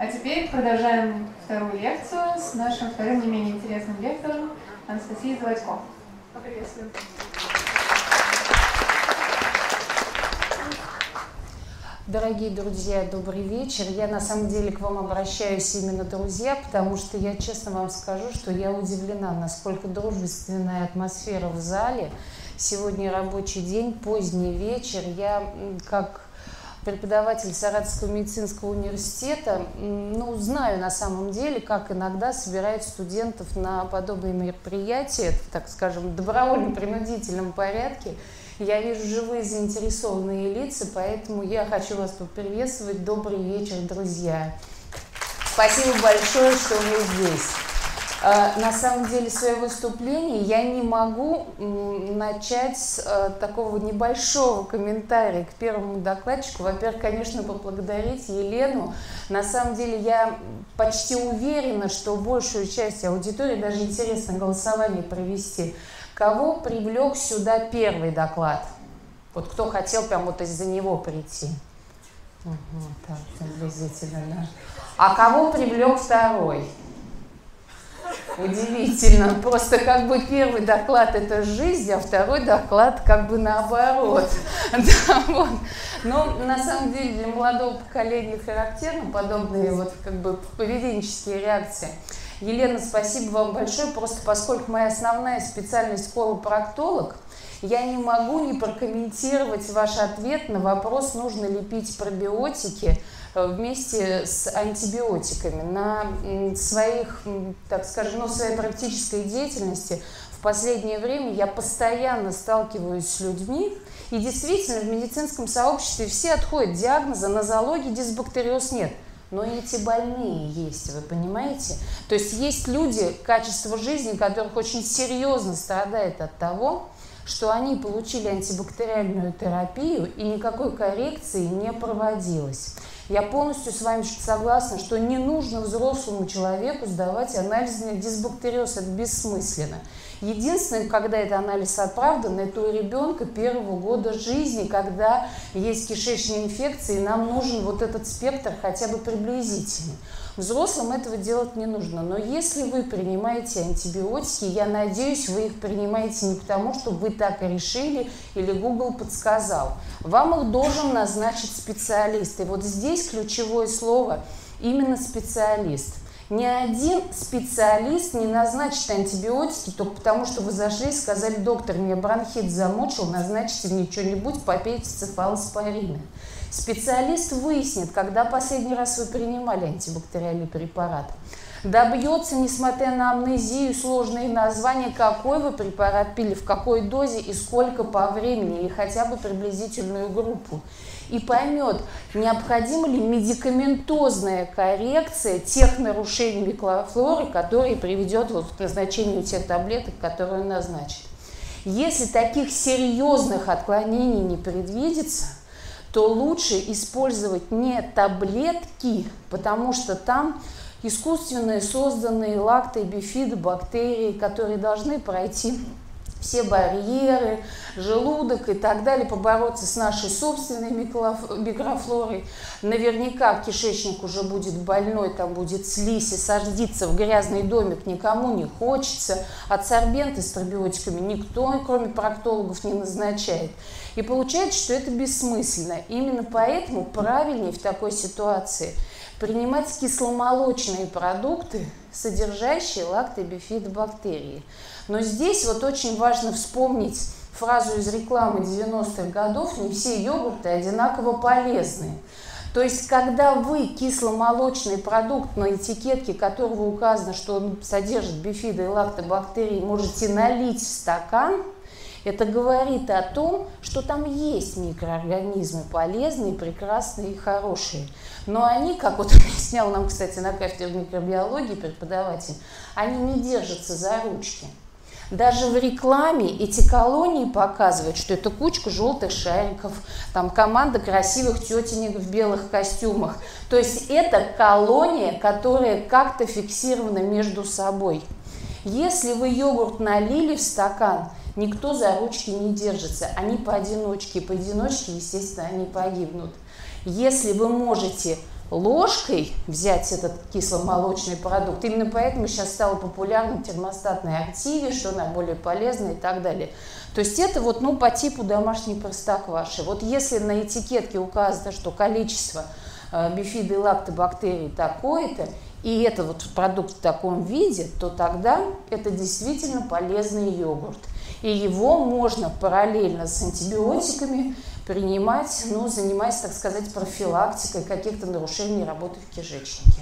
А теперь продолжаем вторую лекцию с нашим вторым не менее интересным лектором Анастасией Заводько. Поприветствуем. Дорогие друзья, добрый вечер. Я на самом деле к вам обращаюсь именно друзья, потому что я честно вам скажу, что я удивлена, насколько дружественная атмосфера в зале. Сегодня рабочий день, поздний вечер. Я как преподаватель Саратовского медицинского университета, ну, знаю на самом деле, как иногда собирают студентов на подобные мероприятия, так скажем, в добровольно-принудительном порядке. Я вижу живые заинтересованные лица, поэтому я хочу вас поприветствовать. Добрый вечер, друзья. Спасибо большое, что вы здесь. А, на самом деле свое выступление я не могу начать с а, такого небольшого комментария к первому докладчику. Во-первых, конечно, поблагодарить Елену. На самом деле я почти уверена, что большую часть аудитории даже интересно голосование провести – Кого привлек сюда первый доклад? Вот кто хотел прям вот из-за него прийти? Угу, так, приблизительно, да. А кого привлек второй? Удивительно. Просто как бы первый доклад это жизнь, а второй доклад как бы наоборот. Да, вот. Но на самом деле для молодого поколения характерны подобные вот как бы поведенческие реакции. Елена, спасибо вам большое, просто поскольку моя основная специальность колопроктолог, я не могу не прокомментировать ваш ответ на вопрос, нужно ли пить пробиотики вместе с антибиотиками. На своих, так скажем, ну, своей практической деятельности в последнее время я постоянно сталкиваюсь с людьми, и действительно в медицинском сообществе все отходят диагноза нозологии дисбактериоз нет – но эти больные есть, вы понимаете? То есть есть люди, качество жизни которых очень серьезно страдает от того, что они получили антибактериальную терапию и никакой коррекции не проводилось. Я полностью с вами согласна, что не нужно взрослому человеку сдавать анализ на дисбактериоз, это бессмысленно. Единственное, когда это анализ оправдан, это у ребенка первого года жизни, когда есть кишечные инфекции, и нам нужен вот этот спектр хотя бы приблизительный. Взрослым этого делать не нужно. Но если вы принимаете антибиотики, я надеюсь, вы их принимаете не потому, что вы так решили или Google подсказал. Вам их должен назначить специалист. И вот здесь ключевое слово именно специалист – ни один специалист не назначит антибиотики только потому, что вы зашли и сказали, доктор, мне бронхит замучил, назначите мне что-нибудь, попейте цефалоспорина. Специалист выяснит, когда последний раз вы принимали антибактериальный препарат. Добьется, несмотря на амнезию, сложные названия, какой вы препарат пили, в какой дозе и сколько по времени, или хотя бы приблизительную группу и поймет, необходима ли медикаментозная коррекция тех нарушений микрофлоры, которые приведет вот к назначению тех таблеток, которые он назначит. Если таких серьезных отклонений не предвидится, то лучше использовать не таблетки, потому что там искусственные созданные лакты, бифиды, бактерии, которые должны пройти все барьеры, желудок и так далее, побороться с нашей собственной микрофлорой. Наверняка кишечник уже будет больной, там будет слизь и садиться в грязный домик никому не хочется. Адсорбенты с пробиотиками никто, кроме проктологов, не назначает. И получается, что это бессмысленно. Именно поэтому правильнее в такой ситуации принимать кисломолочные продукты, содержащие лактобифидобактерии. Но здесь вот очень важно вспомнить фразу из рекламы 90-х годов «Не все йогурты одинаково полезны». То есть, когда вы кисломолочный продукт, на этикетке которого указано, что он содержит бифиды и лактобактерии, можете налить в стакан, это говорит о том, что там есть микроорганизмы полезные, прекрасные и хорошие. Но они, как вот объяснял нам, кстати, на кафедре микробиологии преподаватель, они не держатся за ручки. Даже в рекламе эти колонии показывают, что это кучка желтых шариков, там команда красивых тетенек в белых костюмах. То есть это колония, которая как-то фиксирована между собой. Если вы йогурт налили в стакан, никто за ручки не держится. Они поодиночке, поодиночке, естественно, они погибнут. Если вы можете ложкой взять этот кисломолочный продукт. Именно поэтому сейчас стало популярным термостатная активия, что она более полезна и так далее. То есть это вот ну, по типу домашней простокваши. Вот если на этикетке указано, что количество э, бифиды и лактобактерий такое-то, и это вот продукт в таком виде, то тогда это действительно полезный йогурт. И его можно параллельно с антибиотиками принимать, ну, занимаясь, так сказать, профилактикой каких-то нарушений работы в кишечнике.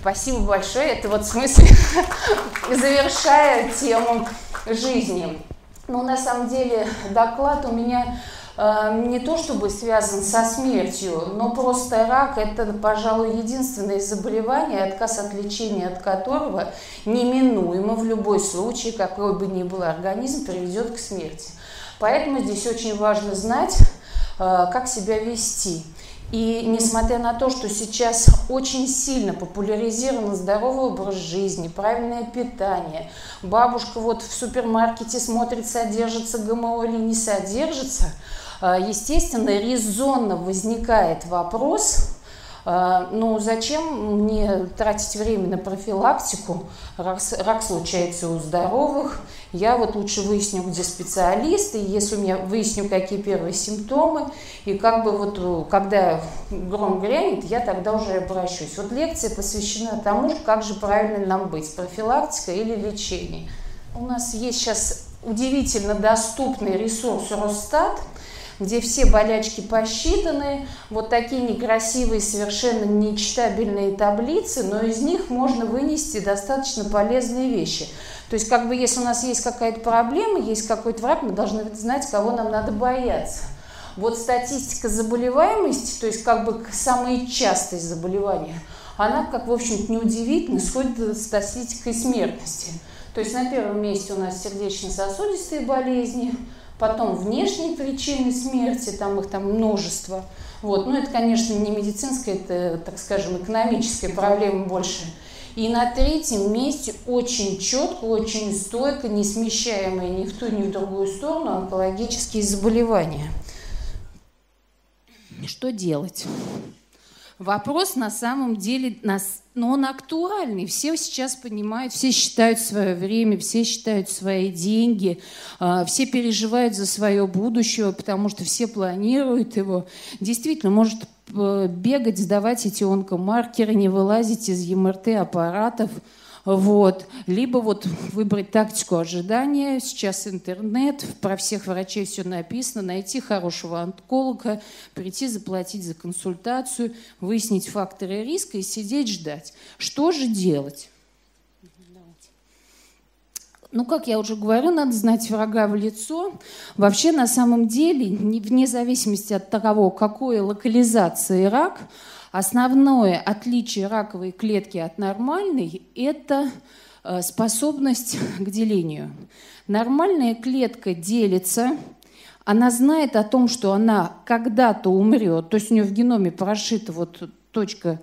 Спасибо большое. Это вот в смысле завершая тему жизни. Ну, на самом деле, доклад у меня не то чтобы связан со смертью, но просто рак – это, пожалуй, единственное заболевание, отказ от лечения от которого неминуемо в любой случае, какой бы ни был организм, приведет к смерти. Поэтому здесь очень важно знать, э, как себя вести. И несмотря на то, что сейчас очень сильно популяризирован здоровый образ жизни, правильное питание, бабушка вот в супермаркете смотрит, содержится ГМО или не содержится, э, естественно, резонно возникает вопрос, а, ну, зачем мне тратить время на профилактику? Рак, рак случается у здоровых. Я вот лучше выясню, где специалисты, если у меня выясню, какие первые симптомы, и как бы вот, когда гром грянет, я тогда уже обращусь. Вот лекция посвящена тому, как же правильно нам быть, профилактика или лечение. У нас есть сейчас удивительно доступный ресурс Росстат – где все болячки посчитаны, вот такие некрасивые, совершенно нечитабельные таблицы, но из них можно вынести достаточно полезные вещи. То есть, как бы, если у нас есть какая-то проблема, есть какой-то враг, мы должны знать, кого нам надо бояться. Вот статистика заболеваемости, то есть как бы самые частые заболевания, она, как, в общем-то, неудивительно, сходит с статистикой смертности. То есть на первом месте у нас сердечно-сосудистые болезни, потом внешние причины смерти, там их там множество. Вот. Но это, конечно, не медицинская, это, так скажем, экономическая проблема больше. И на третьем месте очень четко, очень стойко, не смещаемые ни в ту, ни в другую сторону онкологические заболевания. Что делать? Вопрос на самом деле, но он актуальный. Все сейчас понимают, все считают свое время, все считают свои деньги, а, все переживают за свое будущее, потому что все планируют его. Действительно, может бегать, сдавать эти онкомаркеры, не вылазить из ЕМРТ-аппаратов – вот. Либо вот выбрать тактику ожидания. Сейчас интернет, про всех врачей все написано. Найти хорошего онколога, прийти заплатить за консультацию, выяснить факторы риска и сидеть ждать. Что же делать? Ну, как я уже говорю, надо знать врага в лицо. Вообще, на самом деле, вне зависимости от того, какой локализации рак, Основное отличие раковой клетки от нормальной – это э, способность к делению. Нормальная клетка делится, она знает о том, что она когда-то умрет, то есть у нее в геноме прошита вот точка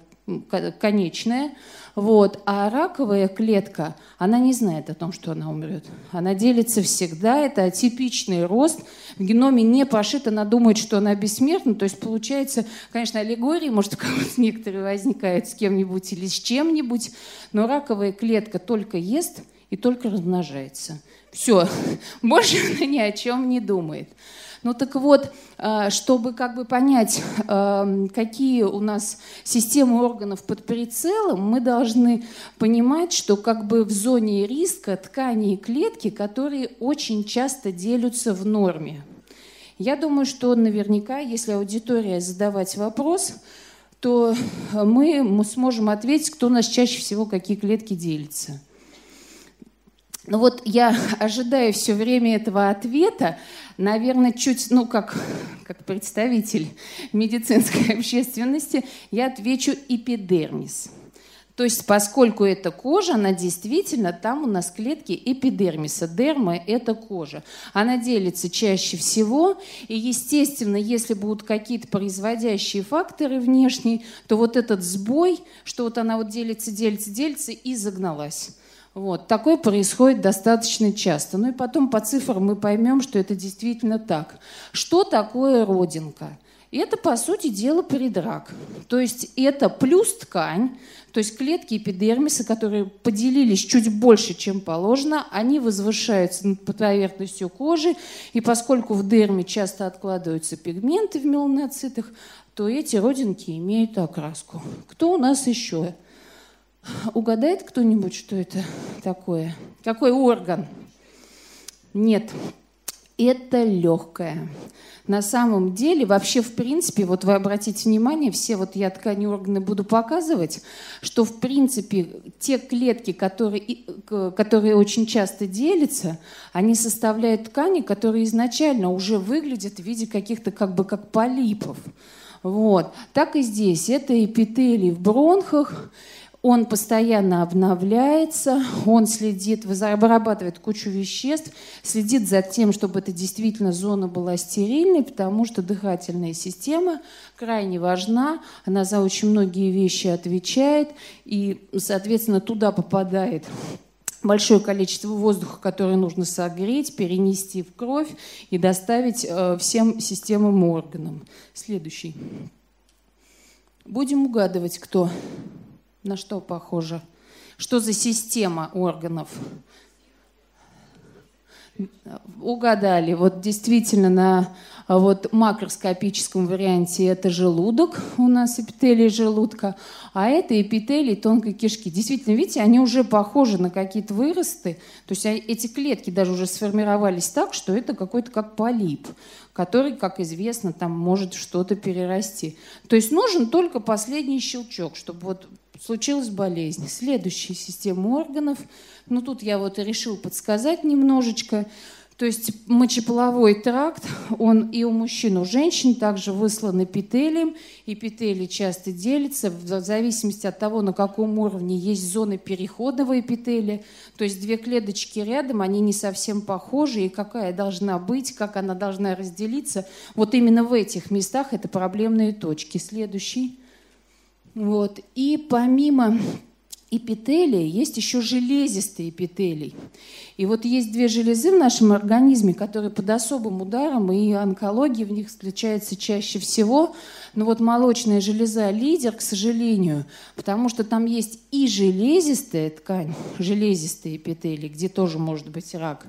конечная, вот. А раковая клетка, она не знает о том, что она умрет. Она делится всегда, это атипичный рост. В геноме не пошит, она думает, что она бессмертна. То есть получается, конечно, аллегории, может, у кого-то некоторые возникают с кем-нибудь или с чем-нибудь, но раковая клетка только ест и только размножается. Все, больше она ни о чем не думает. Ну так вот, э, чтобы как бы понять, э, какие у нас системы органов под прицелом, мы должны понимать, что как бы в зоне риска ткани и клетки, которые очень часто делятся в норме. Я думаю, что наверняка, если аудитория задавать вопрос, то мы сможем ответить, кто у нас чаще всего какие клетки делятся. Ну вот я ожидаю все время этого ответа, наверное, чуть, ну как, как представитель медицинской общественности, я отвечу эпидермис. То есть, поскольку это кожа, она действительно, там у нас клетки эпидермиса. Дерма – это кожа. Она делится чаще всего, и, естественно, если будут какие-то производящие факторы внешние, то вот этот сбой, что вот она вот делится, делится, делится и загналась. Вот. Такое происходит достаточно часто. Ну и потом по цифрам мы поймем, что это действительно так. Что такое родинка? Это, по сути дела, предрак. То есть это плюс ткань, то есть клетки эпидермиса, которые поделились чуть больше, чем положено, они возвышаются над поверхностью кожи, и поскольку в дерме часто откладываются пигменты в меланоцитах, то эти родинки имеют окраску. Кто у нас еще? Угадает кто-нибудь, что это такое? Какой орган? Нет, это легкое. На самом деле, вообще, в принципе, вот вы обратите внимание, все вот я ткани органы буду показывать, что, в принципе, те клетки, которые, которые очень часто делятся, они составляют ткани, которые изначально уже выглядят в виде каких-то как бы как полипов. Вот. Так и здесь. Это эпителий в бронхах, он постоянно обновляется, он следит, вырабатывает кучу веществ, следит за тем, чтобы эта действительно зона была стерильной, потому что дыхательная система крайне важна, она за очень многие вещи отвечает, и, соответственно, туда попадает большое количество воздуха, которое нужно согреть, перенести в кровь и доставить э, всем системам органам. Следующий. Будем угадывать, кто. На что похоже? Что за система органов? Угадали. Вот действительно на вот макроскопическом варианте это желудок, у нас эпителий желудка, а это эпителий тонкой кишки. Действительно, видите, они уже похожи на какие-то выросты, то есть эти клетки даже уже сформировались так, что это какой-то как полип, который, как известно, там может что-то перерасти. То есть нужен только последний щелчок, чтобы вот случилась болезнь. Следующая система органов. Ну, тут я вот решил подсказать немножечко. То есть мочеполовой тракт, он и у мужчин, у женщин также выслан эпителием. Эпителий часто делится в зависимости от того, на каком уровне есть зоны переходного эпителия. То есть две клеточки рядом, они не совсем похожи, и какая должна быть, как она должна разделиться. Вот именно в этих местах это проблемные точки. Следующий. Вот. И помимо эпителия есть еще железистый эпителий. И вот есть две железы в нашем организме, которые под особым ударом, и онкология в них встречается чаще всего. Но вот молочная железа лидер, к сожалению, потому что там есть и железистая ткань, железистые эпителий, где тоже может быть рак,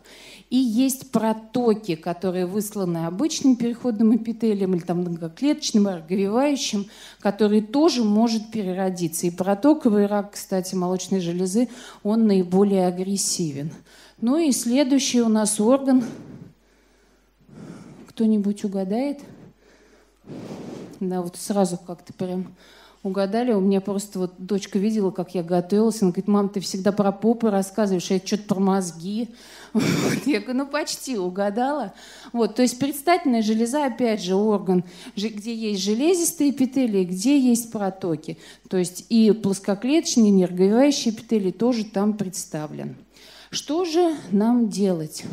и есть протоки, которые высланы обычным переходным эпителием или там многоклеточным, разговевающим, который тоже может переродиться. И протоковый рак, кстати, молочной железы, он наиболее агрессивен. Ну и следующий у нас орган. Кто-нибудь угадает? Да, вот сразу как-то прям угадали. У меня просто вот дочка видела, как я готовилась. Она говорит, мам, ты всегда про попы рассказываешь, а я что-то про мозги. Вот. Я говорю, ну почти угадала. Вот, то есть предстательная железа, опять же, орган, где есть железистые эпителии, где есть протоки. То есть и плоскоклеточный, нерговевающий эпителий тоже там представлен. Что же нам делать?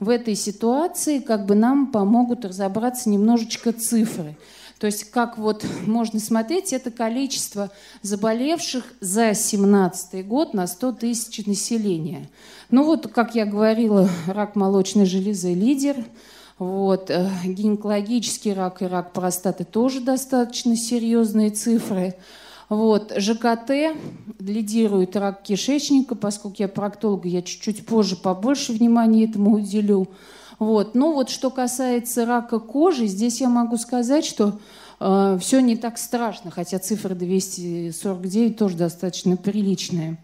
В этой ситуации как бы нам помогут разобраться немножечко цифры. То есть как вот можно смотреть, это количество заболевших за 2017 год на 100 тысяч населения. Ну вот, как я говорила, рак молочной железы лидер. Вот, э, гинекологический рак и рак простаты тоже достаточно серьезные цифры. Вот. ЖКТ лидирует рак кишечника, поскольку я проктолог, я чуть-чуть позже побольше внимания этому уделю. Вот. Но вот что касается рака кожи, здесь я могу сказать, что э, все не так страшно, хотя цифра 249 тоже достаточно приличная.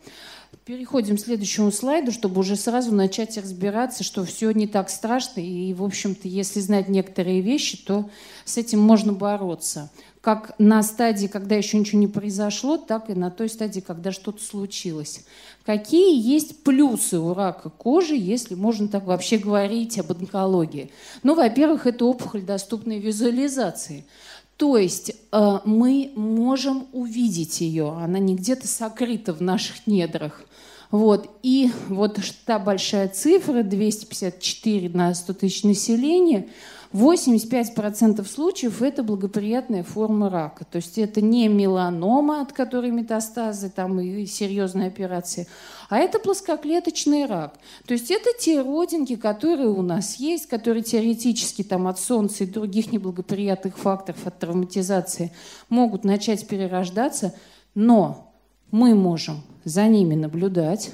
Переходим к следующему слайду, чтобы уже сразу начать разбираться, что все не так страшно. И, в общем-то, если знать некоторые вещи, то с этим можно бороться. Как на стадии, когда еще ничего не произошло, так и на той стадии, когда что-то случилось. Какие есть плюсы у рака кожи, если можно так вообще говорить об онкологии? Ну, во-первых, это опухоль доступной визуализации. То есть э, мы можем увидеть ее, она не где-то сокрыта в наших недрах. Вот. И вот та большая цифра, 254 на 100 тысяч населения, 85% случаев это благоприятная форма рака. То есть это не меланома, от которой метастазы там, и серьезные операции, а это плоскоклеточный рак. То есть это те родинки, которые у нас есть, которые теоретически там, от солнца и других неблагоприятных факторов, от травматизации могут начать перерождаться, но мы можем за ними наблюдать,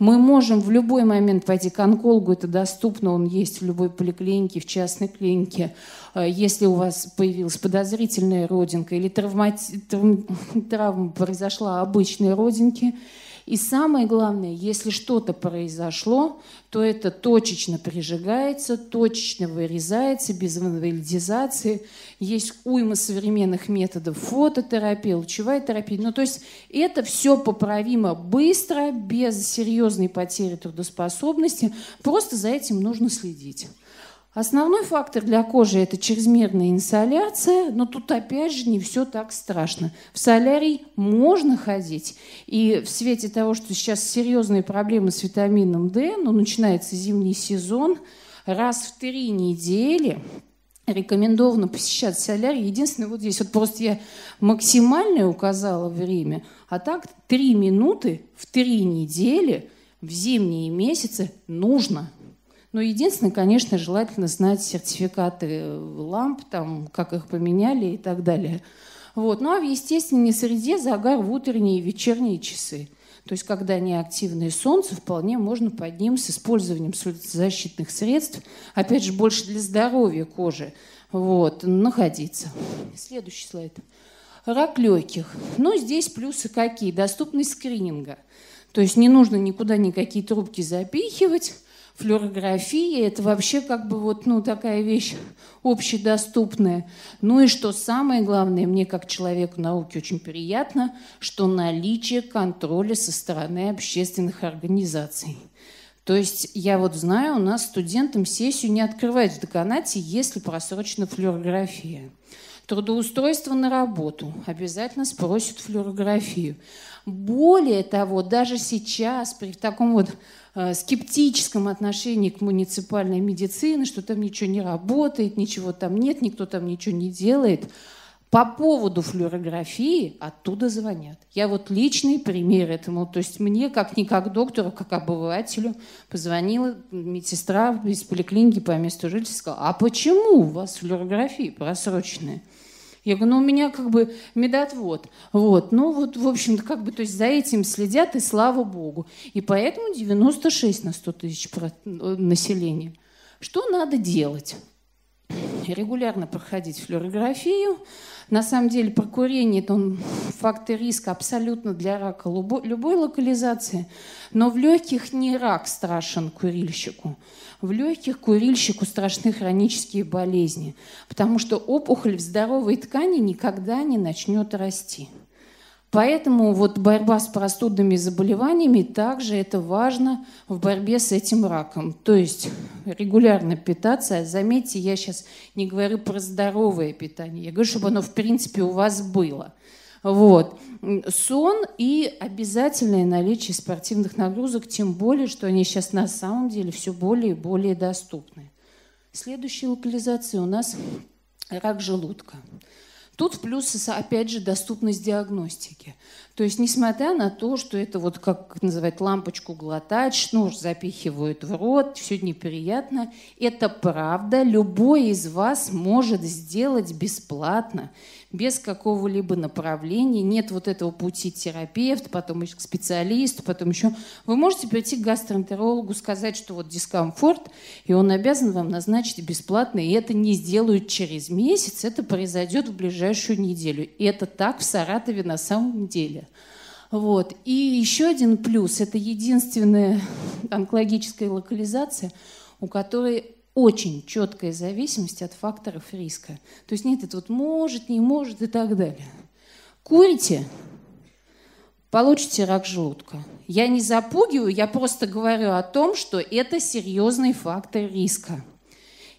мы можем в любой момент пойти к онкологу, это доступно, он есть в любой поликлинике, в частной клинике. Э, если у вас появилась подозрительная родинка или травмати... травма произошла обычной родинки, и самое главное, если что-то произошло, то это точечно прижигается, точечно вырезается, без инвалидизации. Есть уйма современных методов фототерапии, лучевая терапия. Ну, то есть это все поправимо быстро, без серьезной потери трудоспособности. Просто за этим нужно следить. Основной фактор для кожи – это чрезмерная инсоляция, но тут опять же не все так страшно. В солярий можно ходить, и в свете того, что сейчас серьезные проблемы с витамином D, ну, начинается зимний сезон, раз в три недели рекомендовано посещать солярий. Единственное, вот здесь вот просто я максимальное указала время, а так три минуты в три недели в зимние месяцы нужно – но единственное, конечно, желательно знать сертификаты э, ламп, там, как их поменяли и так далее. Вот. Ну а в естественной среде загар в утренние и вечерние часы. То есть, когда неактивное солнце, вполне можно под ним с использованием защитных средств, опять же, больше для здоровья кожи, вот, находиться. Следующий слайд. Рак легких. Ну, здесь плюсы какие? Доступность скрининга. То есть не нужно никуда никакие трубки запихивать, флюорография – это вообще как бы вот, ну, такая вещь общедоступная. Ну и что самое главное, мне как человеку науки очень приятно, что наличие контроля со стороны общественных организаций. То есть я вот знаю, у нас студентам сессию не открывают в деканате, если просрочена флюорография. Трудоустройство на работу. Обязательно спросят флюорографию. Более того, даже сейчас при таком вот скептическом отношении к муниципальной медицине, что там ничего не работает, ничего там нет, никто там ничего не делает. По поводу флюорографии оттуда звонят. Я вот личный пример этому. То есть мне, как не как доктору, как обывателю, позвонила медсестра из поликлиники по месту жительства, а почему у вас флюорография просроченная? Я говорю, ну у меня как бы медотвод. Вот. Ну вот, в общем-то, как бы, то есть за этим следят, и слава богу. И поэтому 96 на 100 тысяч э, населения. Что надо делать? Регулярно проходить флюорографию. На самом деле про курение это фактор риска абсолютно для рака любой локализации. Но в легких не рак страшен курильщику. В легких курильщику страшны хронические болезни, потому что опухоль в здоровой ткани никогда не начнет расти. Поэтому вот борьба с простудными заболеваниями также это важно в борьбе с этим раком. То есть регулярно питаться. Заметьте, я сейчас не говорю про здоровое питание. Я говорю, чтобы оно в принципе у вас было. Вот. Сон и обязательное наличие спортивных нагрузок, тем более, что они сейчас на самом деле все более и более доступны. Следующая локализация у нас рак желудка. Тут в плюсы, опять же, доступность диагностики. То есть, несмотря на то, что это вот, как называть, лампочку глотать, шнур запихивают в рот, все неприятно, это правда. Любой из вас может сделать бесплатно без какого-либо направления, нет вот этого пути терапевт, потом еще к специалисту, потом еще... Вы можете прийти к гастроэнтерологу, сказать, что вот дискомфорт, и он обязан вам назначить бесплатно, и это не сделают через месяц, это произойдет в ближайшую неделю. И это так в Саратове на самом деле. Вот. И еще один плюс – это единственная онкологическая локализация, у которой очень четкая зависимость от факторов риска. То есть нет, это вот может, не может и так далее. Курите, получите рак желудка. Я не запугиваю, я просто говорю о том, что это серьезный фактор риска.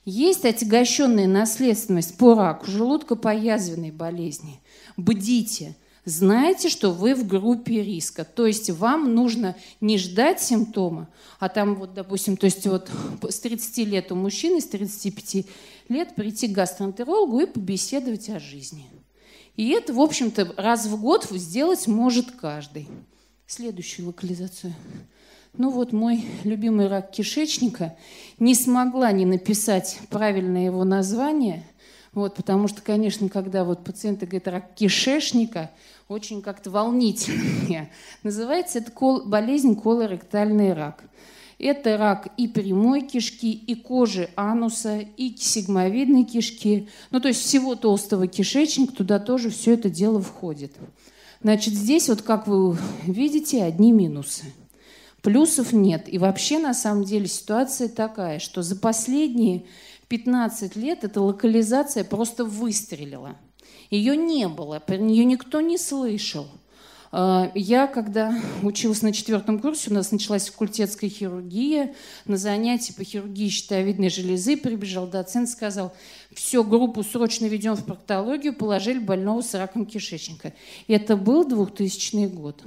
Есть отягощенная наследственность по раку желудка, по язвенной болезни. Бдите – знаете, что вы в группе риска. То есть вам нужно не ждать симптома, а там вот, допустим, то есть вот с 30 лет у мужчины, с 35 лет прийти к гастроэнтерологу и побеседовать о жизни. И это, в общем-то, раз в год сделать может каждый. Следующую локализацию. Ну вот мой любимый рак кишечника не смогла не написать правильное его название, вот, потому что, конечно, когда вот пациенты говорят рак кишечника, очень как-то волнительно. Называется это кол, болезнь колоректальный рак. Это рак и прямой кишки, и кожи ануса, и сигмовидной кишки. Ну, то есть всего толстого кишечника, туда тоже все это дело входит. Значит, здесь вот, как вы видите, одни минусы. Плюсов нет. И вообще, на самом деле, ситуация такая, что за последние 15 лет эта локализация просто выстрелила. Ее не было, нее никто не слышал. А, я, когда училась на четвертом курсе, у нас началась факультетская хирургия. На занятии по хирургии щитовидной железы прибежал доцент, сказал, все, группу срочно ведем в проктологию, положили больного с раком кишечника. Это был 2000 год.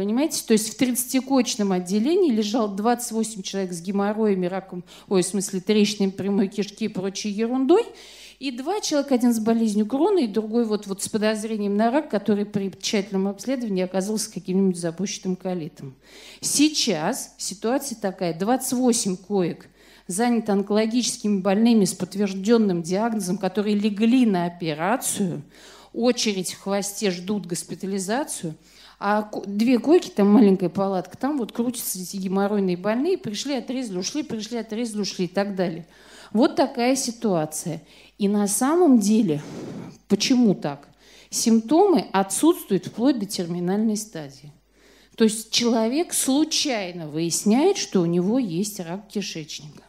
Понимаете? То есть в 30-кочном отделении лежал 28 человек с геморроями, раком, ой, в смысле трещинами прямой кишки и прочей ерундой – и два человека, один с болезнью Крона, и другой вот, вот с подозрением на рак, который при тщательном обследовании оказался каким-нибудь запущенным колитом. Сейчас ситуация такая. 28 коек заняты онкологическими больными с подтвержденным диагнозом, которые легли на операцию, очередь в хвосте ждут госпитализацию, а две койки, там маленькая палатка, там вот крутятся эти геморройные больные, пришли, отрезали, ушли, пришли, отрезали, ушли и так далее. Вот такая ситуация. И на самом деле, почему так? Симптомы отсутствуют вплоть до терминальной стадии. То есть человек случайно выясняет, что у него есть рак кишечника.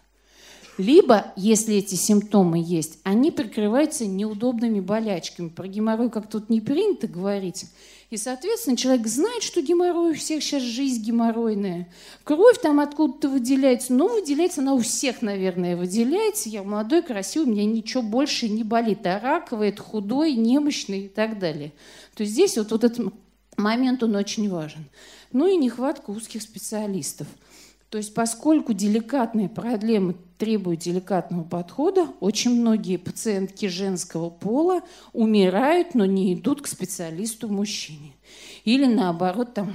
Либо, если эти симптомы есть, они прикрываются неудобными болячками. Про геморрой как тут не принято говорить. И, соответственно, человек знает, что геморрой у всех сейчас жизнь геморройная. Кровь там откуда-то выделяется. Ну, выделяется она у всех, наверное, выделяется. Я молодой, красивый, у меня ничего больше не болит. А раковый, это худой, немощный и так далее. То есть здесь вот, вот этот момент, он очень важен. Ну и нехватка узких специалистов. То есть поскольку деликатные проблемы требуют деликатного подхода, очень многие пациентки женского пола умирают, но не идут к специалисту-мужчине. Или наоборот, там,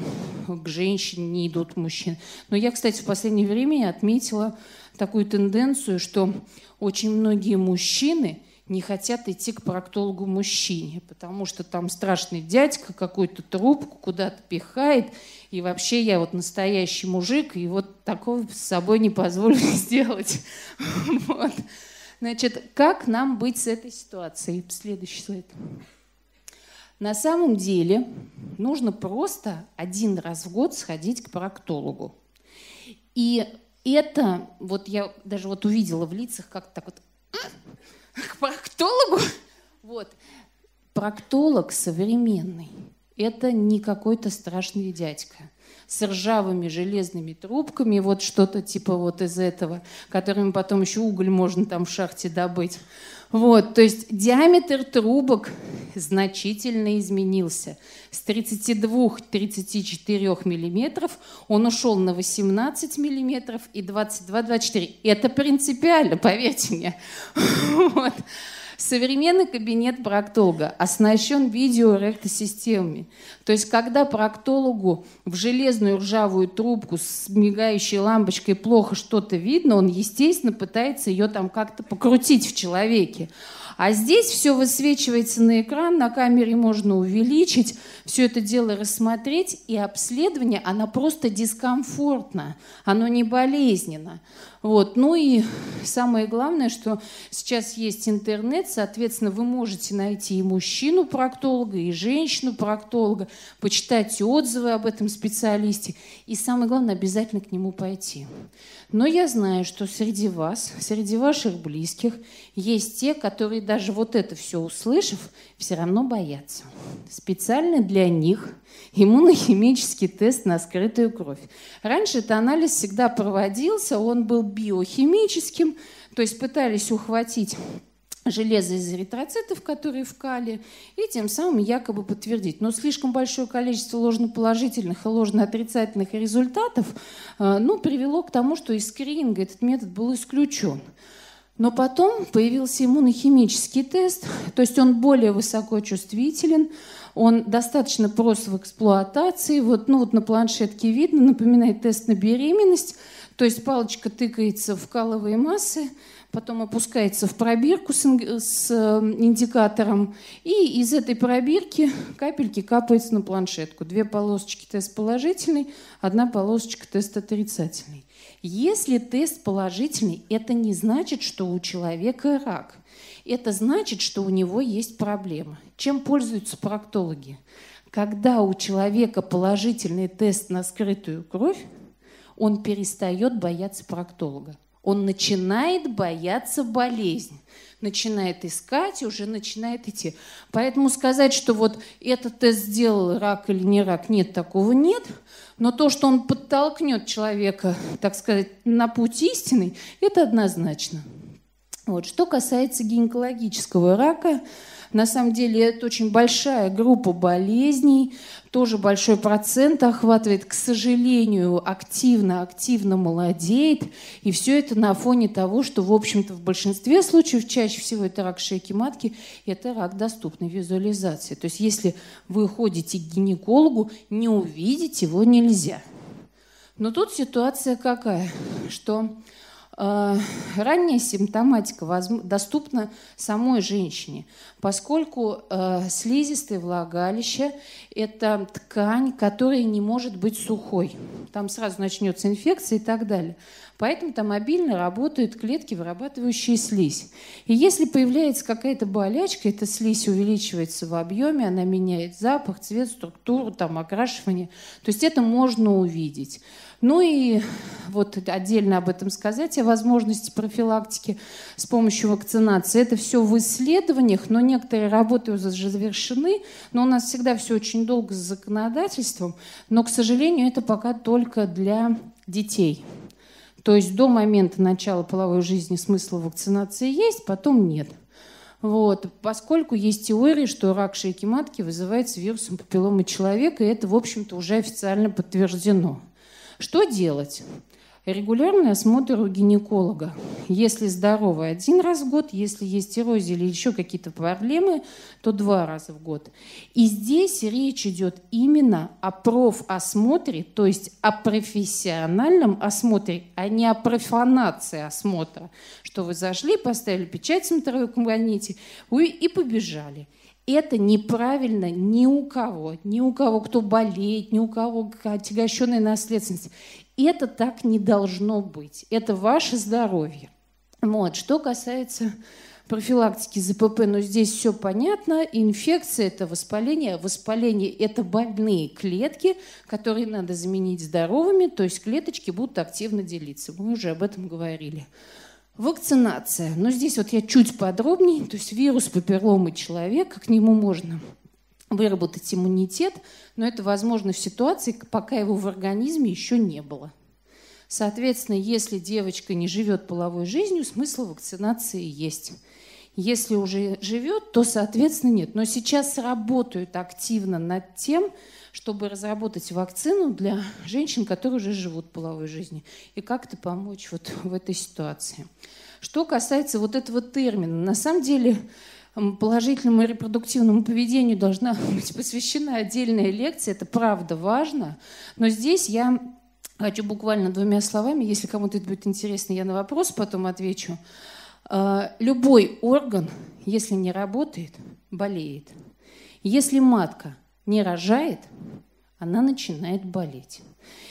к женщине не идут мужчины. Но я, кстати, в последнее время отметила такую тенденцию, что очень многие мужчины не хотят идти к проктологу мужчине, потому что там страшный дядька какую-то трубку куда-то пихает, и вообще я вот настоящий мужик, и вот такого с собой не позволю сделать. Вот. Значит, как нам быть с этой ситуацией? Следующий слайд. На самом деле нужно просто один раз в год сходить к проктологу. И это, вот я даже вот увидела в лицах как-то так вот к проктологу. Вот. Проктолог современный. Это не какой-то страшный дядька с ржавыми железными трубками, вот что-то типа вот из этого, которыми потом еще уголь можно там в шахте добыть. Вот, то есть диаметр трубок значительно изменился. С 32-34 миллиметров он ушел на 18 миллиметров и 22-24. Это принципиально, поверьте мне. Вот. Современный кабинет проктолога оснащен видеоректосистемами. То есть, когда проктологу в железную ржавую трубку с мигающей лампочкой плохо что-то видно, он, естественно, пытается ее там как-то покрутить в человеке. А здесь все высвечивается на экран, на камере можно увеличить, все это дело рассмотреть, и обследование, оно просто дискомфортно, оно не болезненно. Вот. Ну и самое главное, что сейчас есть интернет, соответственно, вы можете найти и мужчину-проктолога, и женщину-проктолога, почитать отзывы об этом специалисте, и самое главное, обязательно к нему пойти. Но я знаю, что среди вас, среди ваших близких, есть те, которые даже вот это все услышав, все равно боятся. Специально для них иммунохимический тест на скрытую кровь. Раньше этот анализ всегда проводился, он был биохимическим, то есть пытались ухватить железо из эритроцитов, которые в кале, и тем самым якобы подтвердить. Но слишком большое количество ложноположительных и ложноотрицательных результатов э, ну, привело к тому, что из скрининга этот метод был исключен. Но потом появился иммунохимический тест, то есть он более высокочувствителен, он достаточно прост в эксплуатации. Вот, ну, вот на планшетке видно, напоминает тест на беременность. То есть палочка тыкается в каловые массы, потом опускается в пробирку с, с э, индикатором, и из этой пробирки капельки капаются на планшетку. Две полосочки тест положительный, одна полосочка тест отрицательный. Если тест положительный, это не значит, что у человека рак. Это значит, что у него есть проблема. Чем пользуются проктологи? Когда у человека положительный тест на скрытую кровь, он перестает бояться проктолога. Он начинает бояться болезни, начинает искать уже начинает идти. Поэтому сказать, что вот этот тест сделал рак или не рак, нет, такого нет. Но то, что он подтолкнет человека, так сказать, на путь истины, это однозначно. Вот. Что касается гинекологического рака, на самом деле это очень большая группа болезней, тоже большой процент охватывает, к сожалению, активно-активно молодеет. И все это на фоне того, что, в общем-то, в большинстве случаев, чаще всего это рак шейки матки, это рак доступной визуализации. То есть если вы ходите к гинекологу, не увидеть его нельзя. Но тут ситуация какая, что ранняя симптоматика доступна самой женщине, поскольку э, слизистое влагалище – это ткань, которая не может быть сухой. Там сразу начнется инфекция и так далее. Поэтому там обильно работают клетки, вырабатывающие слизь. И если появляется какая-то болячка, эта слизь увеличивается в объеме, она меняет запах, цвет, структуру, там, окрашивание. То есть это можно увидеть. Ну и вот отдельно об этом сказать, о возможности профилактики с помощью вакцинации. Это все в исследованиях, но некоторые работы уже завершены, но у нас всегда все очень долго с законодательством, но, к сожалению, это пока только для детей. То есть до момента начала половой жизни смысл вакцинации есть, потом нет. Вот, поскольку есть теория, что рак шейки матки вызывается вирусом папилломы человека, и это, в общем-то, уже официально подтверждено. Что делать? Регулярный осмотр у гинеколога. Если здоровый один раз в год, если есть эрозия или еще какие-то проблемы, то два раза в год. И здесь речь идет именно о профосмотре, то есть о профессиональном осмотре, а не о профанации осмотра, что вы зашли, поставили печать в смотровой кабинете и побежали это неправильно ни у кого, ни у кого, кто болеет, ни у кого отягощенная наследственность. Это так не должно быть. Это ваше здоровье. Вот. Что касается профилактики ЗПП, но здесь все понятно. Инфекция – это воспаление. Воспаление – это больные клетки, которые надо заменить здоровыми, то есть клеточки будут активно делиться. Мы уже об этом говорили. Вакцинация. Но здесь вот я чуть подробнее. То есть вирус папилломы человека, к нему можно выработать иммунитет, но это возможно в ситуации, пока его в организме еще не было. Соответственно, если девочка не живет половой жизнью, смысл вакцинации есть. Если уже живет, то, соответственно, нет. Но сейчас работают активно над тем, чтобы разработать вакцину для женщин, которые уже живут половой жизнью, и как-то помочь вот в этой ситуации. Что касается вот этого термина, на самом деле положительному репродуктивному поведению должна быть посвящена отдельная лекция, это правда важно, но здесь я хочу буквально двумя словами, если кому-то это будет интересно, я на вопрос потом отвечу. А, любой орган, если не работает, болеет. Если матка не рожает, она начинает болеть.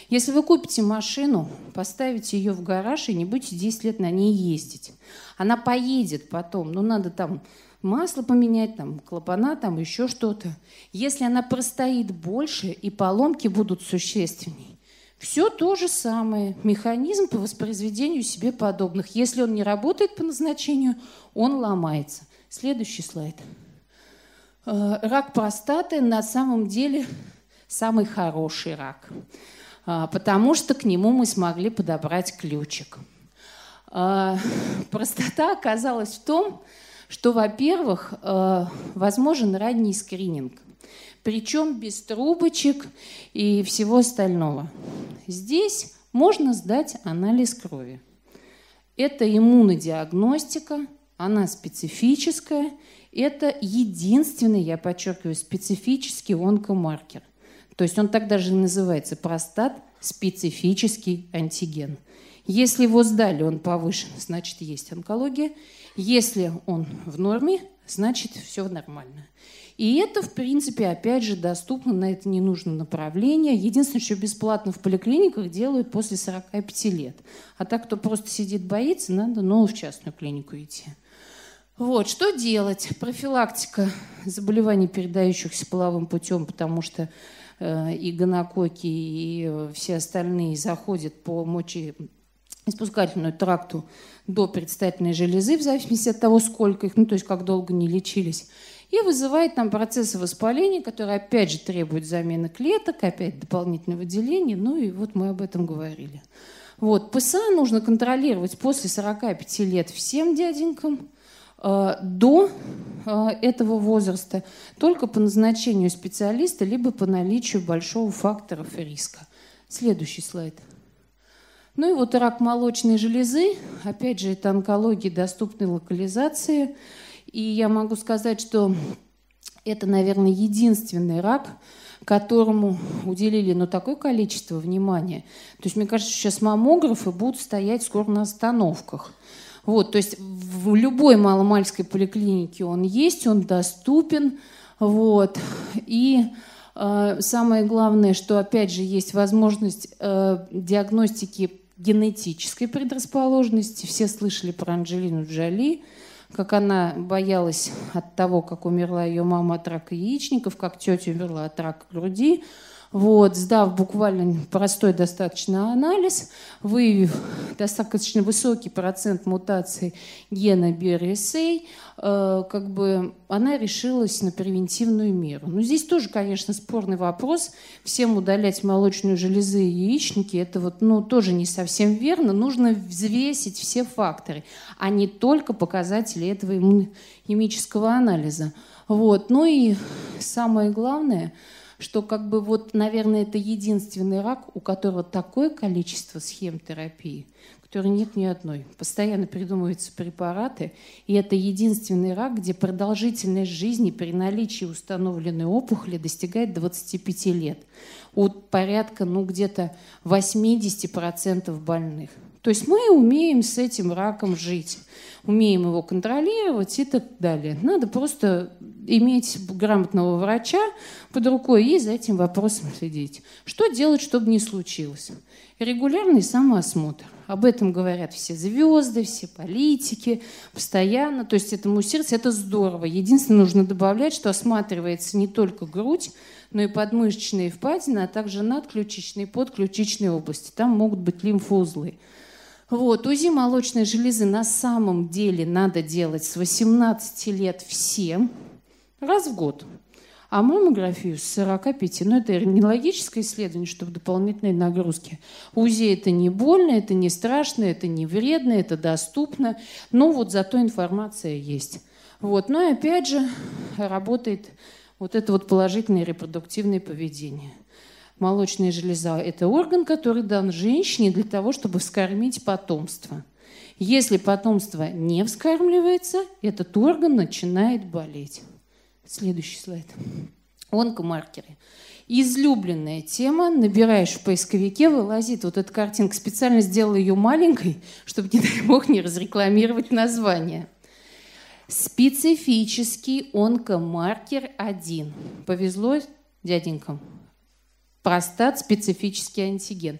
Если вы купите машину, поставите ее в гараж и не будете 10 лет на ней ездить, она поедет потом, ну надо там масло поменять, там клапана, там еще что-то. Если она простоит больше и поломки будут существенней, все то же самое. Механизм по воспроизведению себе подобных. Если он не работает по назначению, он ломается. Следующий слайд. Э, рак простаты на самом деле самый хороший рак, э, потому что к нему мы смогли подобрать ключик. Э, простота оказалась в том, что, во-первых, возможен ранний скрининг, причем без трубочек и всего остального. Здесь можно сдать анализ крови. Это иммунодиагностика, она специфическая, это единственный, я подчеркиваю, специфический онкомаркер. То есть он так даже и называется простат специфический антиген. Если его сдали, он повышен, значит, есть онкология. Если он в норме, значит, все нормально. И это, в принципе, опять же, доступно, на это не нужно направление. Единственное, что бесплатно в поликлиниках делают после 45 лет. А так, кто просто сидит, боится, надо, ну, в частную клинику идти. Вот, что делать? Профилактика заболеваний, передающихся половым путем, потому что э, и гонококи, и э, все остальные заходят по мочи испускательную тракту до предстательной железы, в зависимости от того, сколько их, ну, то есть как долго не лечились, и вызывает там процессы воспаления, которые опять же требуют замены клеток, опять дополнительного выделения, ну и вот мы об этом говорили. Вот, ПСА нужно контролировать после 45 лет всем дяденькам, до э, этого возраста только по назначению специалиста, либо по наличию большого факторов риска. Следующий слайд. Ну и вот рак молочной железы, опять же, это онкология доступной локализации. И я могу сказать, что это, наверное, единственный рак, которому уделили ну, такое количество внимания. То есть, мне кажется, сейчас маммографы будут стоять скоро на остановках. Вот, то есть в любой маломальской поликлинике он есть, он доступен. Вот. И э, самое главное, что опять же есть возможность э, диагностики генетической предрасположенности. Все слышали про Анджелину Джоли, как она боялась от того, как умерла ее мама от рака яичников, как тетя умерла от рака груди. Вот, сдав буквально простой достаточно анализ, выявив достаточно высокий процент мутаций гена BRSA, э, как бы она решилась на превентивную меру. Но здесь тоже, конечно, спорный вопрос. Всем удалять молочную железы и яичники, это вот, ну, тоже не совсем верно. Нужно взвесить все факторы, а не только показатели этого иммунохимического анализа. Вот. Ну и самое главное – что как бы вот, наверное, это единственный рак, у которого такое количество схем терапии, которой нет ни одной. Постоянно придумываются препараты, и это единственный рак, где продолжительность жизни при наличии установленной опухоли достигает 25 лет. У порядка, ну, где-то 80% больных. То есть мы умеем с этим раком жить, умеем его контролировать и так далее. Надо просто иметь грамотного врача под рукой и за этим вопросом следить. Что делать, чтобы не случилось? Регулярный самоосмотр. Об этом говорят все звезды, все политики, постоянно. То есть этому сердцу это здорово. Единственное, нужно добавлять, что осматривается не только грудь, но и подмышечные впадины, а также надключичные и подключичные области. Там могут быть лимфоузлы. Вот, УЗИ молочной железы на самом деле надо делать с 18 лет всем, раз в год. А маммографию с 45. Ну, это нелогическое исследование, чтобы дополнительные нагрузки. УЗИ это не больно, это не страшно, это не вредно, это доступно. Но вот зато информация есть. Вот. Но и опять же работает вот это вот положительное репродуктивное поведение – Молочная железа – это орган, который дан женщине для того, чтобы вскормить потомство. Если потомство не вскармливается, этот орган начинает болеть. Следующий слайд. Онкомаркеры. Излюбленная тема. Набираешь в поисковике, вылазит вот эта картинка. Специально сделала ее маленькой, чтобы, не дай бог, не разрекламировать название. Специфический онкомаркер 1. Повезло дяденькам? Простат специфический антиген.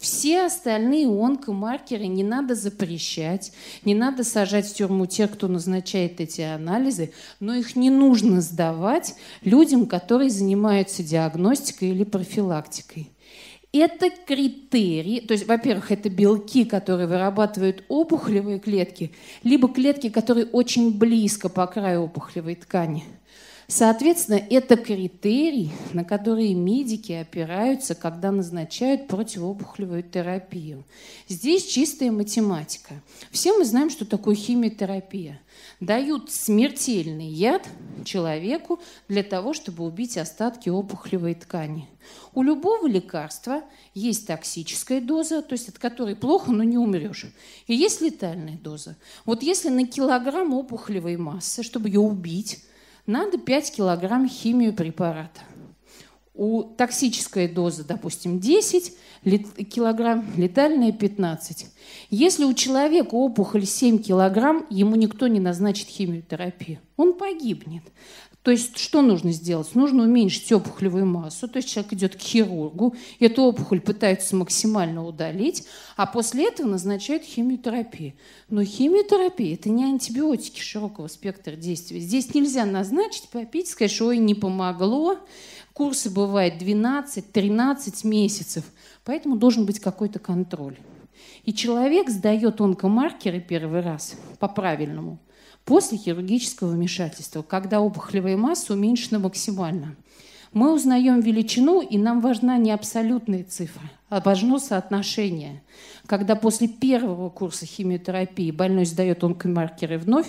Все остальные онкомаркеры не надо запрещать, не надо сажать в тюрьму тех, кто назначает эти анализы, но их не нужно сдавать людям, которые занимаются диагностикой или профилактикой. Это критерии, то есть, во-первых, это белки, которые вырабатывают опухолевые клетки, либо клетки, которые очень близко по краю опухолевой ткани – Соответственно, это критерий, на который медики опираются, когда назначают противоопухолевую терапию. Здесь чистая математика. Все мы знаем, что такое химиотерапия. Дают смертельный яд человеку для того, чтобы убить остатки опухолевой ткани. У любого лекарства есть токсическая доза, то есть от которой плохо, но не умрешь. И есть летальная доза. Вот если на килограмм опухолевой массы, чтобы ее убить, надо 5 килограмм химиопрепарата. У токсической дозы, допустим, 10 килограмм, летальная 15. Если у человека опухоль 7 килограмм, ему никто не назначит химиотерапию. Он погибнет. То есть что нужно сделать? Нужно уменьшить опухолевую массу, то есть человек идет к хирургу, эту опухоль пытаются максимально удалить, а после этого назначают химиотерапию. Но химиотерапия – это не антибиотики широкого спектра действия. Здесь нельзя назначить, попить, сказать, что ой, не помогло. Курсы бывают 12-13 месяцев, поэтому должен быть какой-то контроль. И человек сдает онкомаркеры первый раз по-правильному – после хирургического вмешательства, когда опухолевая масса уменьшена максимально. Мы узнаем величину, и нам важна не абсолютная цифра, а важно соотношение. Когда после первого курса химиотерапии больной сдает онкомаркеры вновь,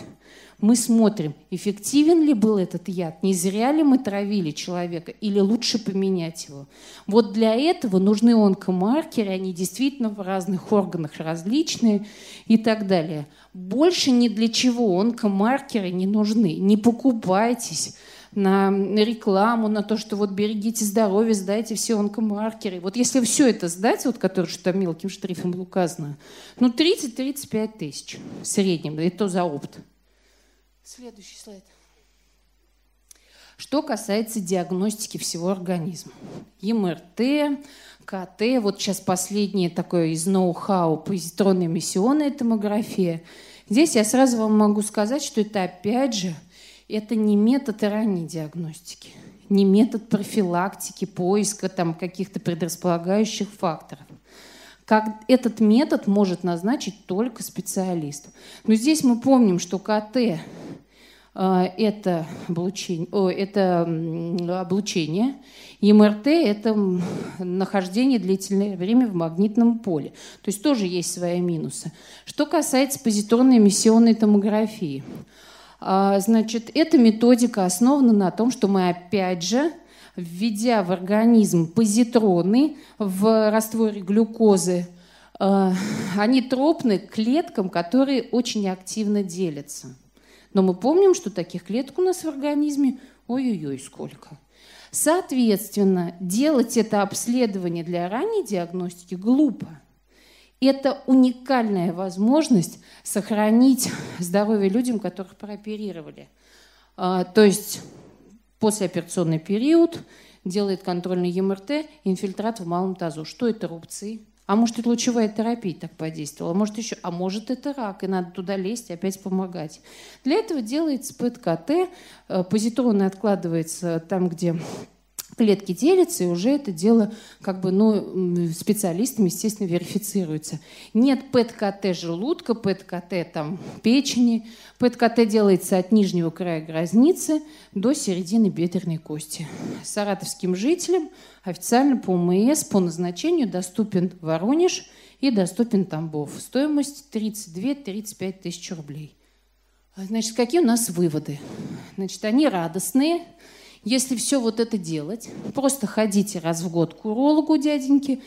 мы смотрим, эффективен ли был этот яд, не зря ли мы травили человека, или лучше поменять его. Вот для этого нужны онкомаркеры, они действительно в разных органах различные и так далее. Больше ни для чего онкомаркеры не нужны. Не покупайтесь на рекламу, на то, что вот берегите здоровье, сдайте все онкомаркеры. Вот если все это сдать, вот которое что там мелким штрихом указано, ну 30-35 тысяч в среднем, и то за опт. Следующий слайд. Что касается диагностики всего организма. МРТ, КТ, вот сейчас последнее такое из ноу-хау, позитронная эмиссионная томография. Здесь я сразу вам могу сказать, что это опять же, это не метод ранней диагностики, не метод профилактики, поиска там каких-то предрасполагающих факторов. Как этот метод может назначить только специалист. Но здесь мы помним, что КТ а, это облучение, о, это облучение, МРТ – это нахождение длительное время в магнитном поле. То есть тоже есть свои минусы. Что касается позитронной эмиссионной томографии, а, значит, эта методика основана на том, что мы опять же введя в организм позитроны в растворе глюкозы, а, они тропны клеткам, которые очень активно делятся. Но мы помним, что таких клеток у нас в организме ой-ой-ой сколько. Соответственно, делать это обследование для ранней диагностики глупо. Это уникальная возможность сохранить здоровье людям, которых прооперировали. А, то есть послеоперационный период, делает контрольный ЕМРТ, инфильтрат в малом тазу. Что это рубцы? А может, это лучевая терапия так подействовала, может еще, а может, это рак, и надо туда лезть и опять помогать. Для этого делается ПЭТ-КТ, э, позитронно откладывается там, где клетки делятся, и уже это дело как бы, ну, специалистами, естественно, верифицируется. Нет ПЭТ-КТ желудка, ПЭТ-КТ там печени. ПЭТ-КТ делается от нижнего края глазницы до середины бедренной кости. Саратовским жителям официально по УМС по назначению доступен Воронеж и доступен Тамбов. Стоимость 32-35 тысяч рублей. Значит, какие у нас выводы? Значит, они радостные, если все вот это делать, просто ходите раз в год к урологу дяденьке,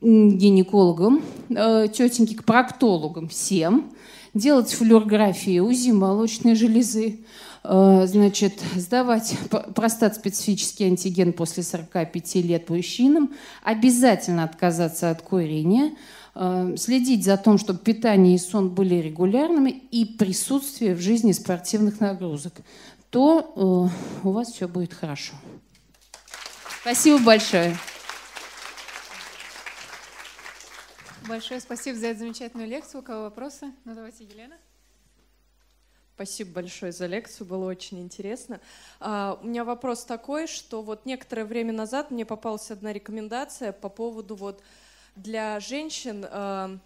гинекологам, э, тетеньке, к проктологам всем, делать флюорографию УЗИ молочной железы, э, значит, сдавать простат-специфический антиген после 45 лет мужчинам, обязательно отказаться от курения, э, следить за тем, чтобы питание и сон были регулярными и присутствие в жизни спортивных нагрузок то э, у вас все будет хорошо. Спасибо большое. Большое спасибо за эту замечательную лекцию. У кого вопросы? Ну, давайте, Елена. Спасибо большое за лекцию, было очень интересно. Uh, у меня вопрос такой, что вот некоторое время назад мне попалась одна рекомендация по поводу вот для женщин uh,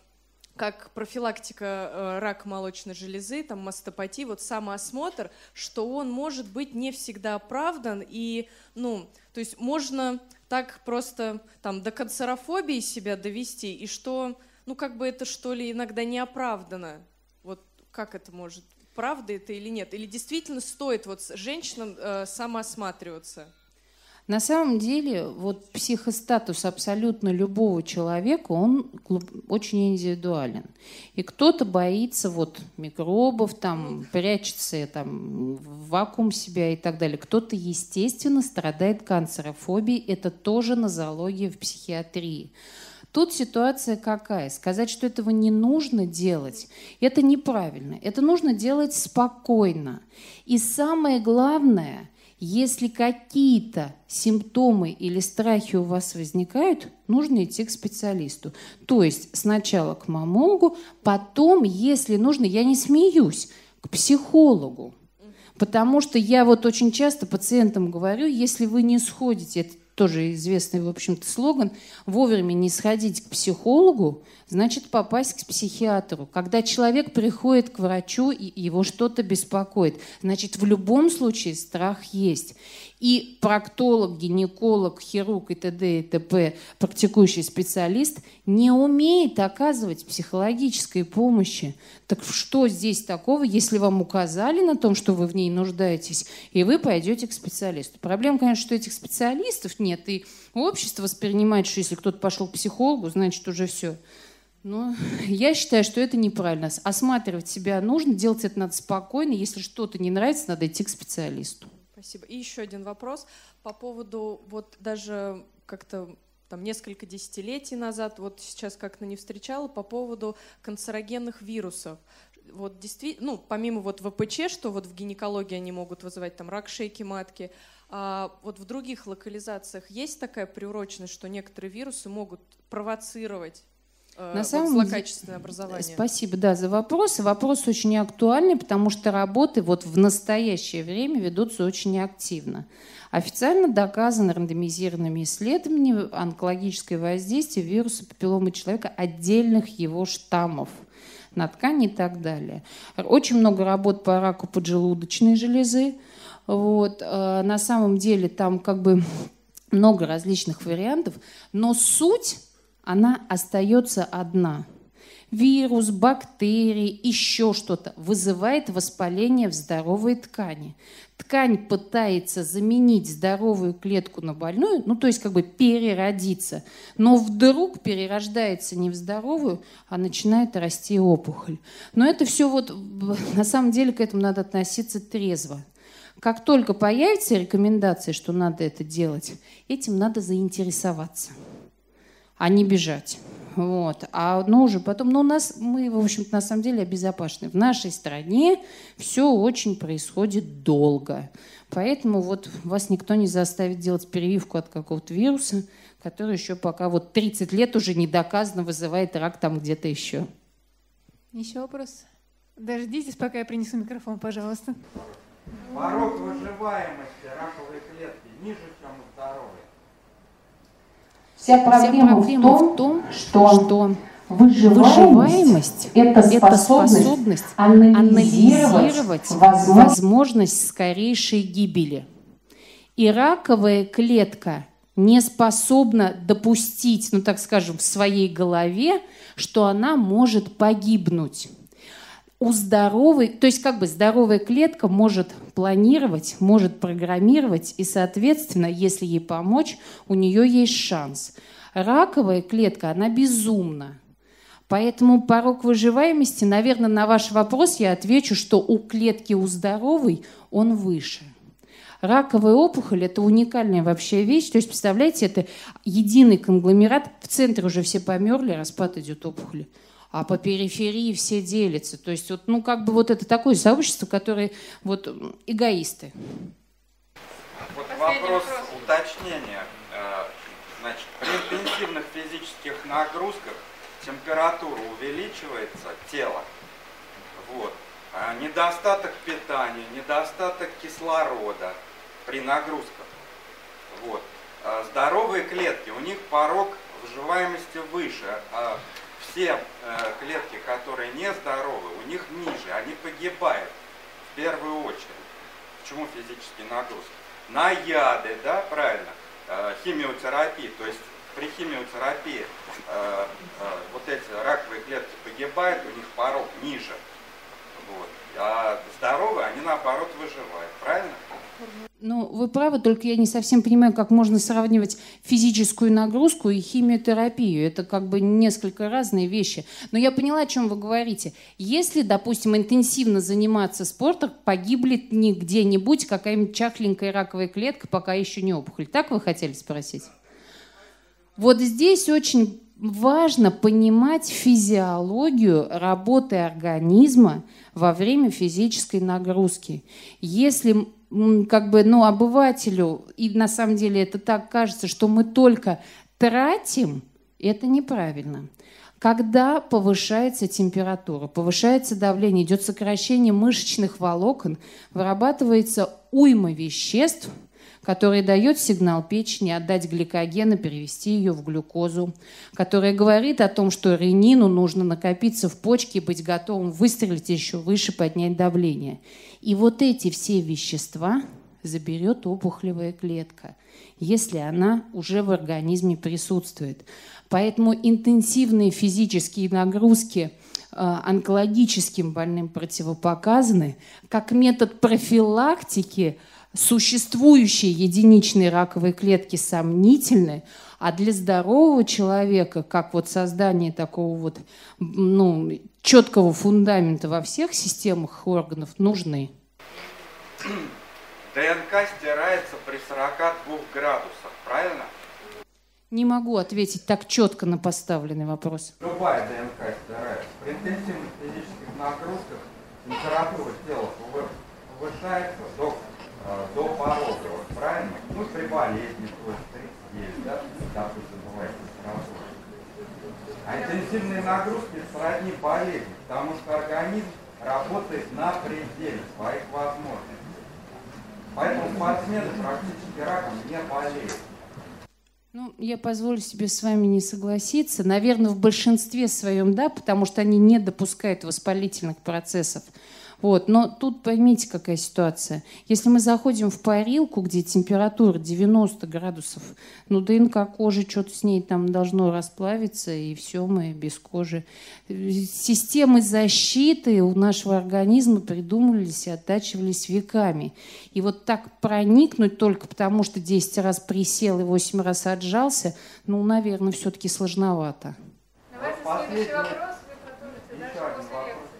как профилактика э, рака молочной железы, там мастопатии, вот самоосмотр, что он может быть не всегда оправдан, и, ну, то есть можно так просто там до канцерофобии себя довести, и что, ну, как бы это что ли иногда не оправдано. Вот как это может, правда это или нет? Или действительно стоит вот женщинам э, самоосматриваться? На самом деле, вот психостатус абсолютно любого человека, он очень индивидуален. И кто-то боится вот микробов, там, прячется там, в вакуум себя и так далее. Кто-то, естественно, страдает канцерофобией. Это тоже нозология в психиатрии. Тут ситуация какая? Сказать, что этого не нужно делать, это неправильно. Это нужно делать спокойно. И самое главное – если какие-то симптомы или страхи у вас возникают, нужно идти к специалисту. То есть сначала к мамологу, потом, если нужно, я не смеюсь, к психологу. Потому что я вот очень часто пациентам говорю, если вы не сходите, это тоже известный, в общем-то, слоган, вовремя не сходить к психологу, значит попасть к психиатру. Когда человек приходит к врачу и его что-то беспокоит, значит в любом случае страх есть. И проктолог, гинеколог, хирург и т.д. и т.п. практикующий специалист не умеет оказывать психологической помощи. Так что здесь такого, если вам указали на том, что вы в ней нуждаетесь, и вы пойдете к специалисту? Проблема, конечно, что этих специалистов нет, и общество воспринимает, что если кто-то пошел к психологу, значит уже все. Но я считаю, что это неправильно. Осматривать себя нужно, делать это надо спокойно. Если что-то не нравится, надо идти к специалисту. Спасибо. И еще один вопрос по поводу вот даже как-то там несколько десятилетий назад, вот сейчас как-то не встречала, по поводу канцерогенных вирусов. Вот действительно, ну, помимо вот ВПЧ, что вот в гинекологии они могут вызывать там рак шейки матки, а вот в других локализациях есть такая приуроченность, что некоторые вирусы могут провоцировать На вот самом злокачественное образование. Спасибо, да, за вопрос. Вопрос очень актуальный, потому что работы вот в настоящее время ведутся очень активно. Официально доказано рандомизированными исследованиями онкологическое воздействие вируса папилломы человека отдельных его штаммов на ткани и так далее. Очень много работ по раку поджелудочной железы. Вот. Э, на самом деле там как бы много различных вариантов, но суть она остается одна. Вирус, бактерии, еще что-то вызывает воспаление в здоровой ткани. Ткань пытается заменить здоровую клетку на больную, ну то есть как бы переродиться, но вдруг перерождается не в здоровую, а начинает расти опухоль. Но это все вот, на самом деле к этому надо относиться трезво. Как только появится рекомендация, что надо это делать, этим надо заинтересоваться а не бежать. Вот. А ну уже потом, ну у нас, мы, в общем-то, на самом деле обезопасены. В нашей стране все очень происходит долго. Поэтому вот вас никто не заставит делать прививку от какого-то вируса, который еще пока вот 30 лет уже не доказано вызывает рак там где-то еще. Еще вопрос? Дождитесь, пока я принесу микрофон, пожалуйста. Порог выживаемости раковой клетки ниже, чем у здоровой. Вся проблема, Вся проблема в, том, что, что выживаемость, выживаемость – это способность, способность анализировать, анализировать возможность скорейшей гибели. И раковая клетка не способна допустить, ну так скажем, в своей голове, что она может погибнуть у здоровой, то есть как бы здоровая клетка может планировать, может программировать, и, соответственно, если ей помочь, у нее есть шанс. Раковая клетка, она безумна. Поэтому порог выживаемости, наверное, на ваш вопрос я отвечу, что у клетки у здоровой он выше. Раковая опухоль – это уникальная вообще вещь. То есть, представляете, это единый конгломерат. В центре уже все померли, распад идет опухоли а по периферии все делятся. То есть, вот, ну, как бы вот это такое сообщество, которое вот эгоисты. Вот вопрос, вопрос уточнения. Э, значит, при интенсивных физических нагрузках температура увеличивается тела. Вот. А недостаток питания, недостаток кислорода при нагрузках. Вот. А здоровые клетки, у них порог выживаемости выше. А все э, клетки, которые нездоровы, у них ниже, они погибают в первую очередь. Почему физические нагрузки? На яды, да, правильно, э, химиотерапии, то есть при химиотерапии э, э, вот эти раковые клетки погибают, у них порог ниже. Вот. А здоровые, они наоборот выживают, правильно? Ну, вы правы, только я не совсем понимаю, как можно сравнивать физическую нагрузку и химиотерапию. Это как бы несколько разные вещи. Но я поняла, о чем вы говорите. Если, допустим, интенсивно заниматься спортом, погибнет не где-нибудь какая-нибудь чахленькая раковая клетка, пока еще не опухоль. Так вы хотели спросить? Вот здесь очень важно понимать физиологию работы организма во время физической нагрузки. Если как бы, ну, обывателю, и на самом деле это так кажется, что мы только тратим, это неправильно. Когда повышается температура, повышается давление, идет сокращение мышечных волокон, вырабатывается уйма веществ – который дает сигнал печени отдать гликоген и перевести ее в глюкозу, которая говорит о том, что ренину нужно накопиться в почке и быть готовым выстрелить еще выше, поднять давление. И вот эти все вещества заберет опухолевая клетка, если она уже в организме присутствует. Поэтому интенсивные физические нагрузки э, онкологическим больным противопоказаны как метод профилактики – существующие единичные раковые клетки сомнительны, а для здорового человека, как вот создание такого вот ну, четкого фундамента во всех системах органов, нужны. ДНК стирается при 42 градусах, правильно? Не могу ответить так четко на поставленный вопрос. Любая ДНК стирается. При интенсивных физических нагрузках температура тела повышается до до порога, вот, правильно? Ну, при болезни, то есть 39, да, допустим, бывает температура. А интенсивные нагрузки сродни болезни, потому что организм работает на пределе своих возможностей. Поэтому спортсмены практически раком не болеют. Ну, я позволю себе с вами не согласиться. Наверное, в большинстве своем да, потому что они не допускают воспалительных процессов. Вот. Но тут поймите, какая ситуация. Если мы заходим в парилку, где температура 90 градусов, ну ДНК кожи, что-то с ней там должно расплавиться, и все, мы без кожи. Системы защиты у нашего организма придумывались и оттачивались веками. И вот так проникнуть только потому, что 10 раз присел и 8 раз отжался, ну, наверное, все-таки сложновато. Давайте следующий вопрос. Вы продолжите дальше после лекции.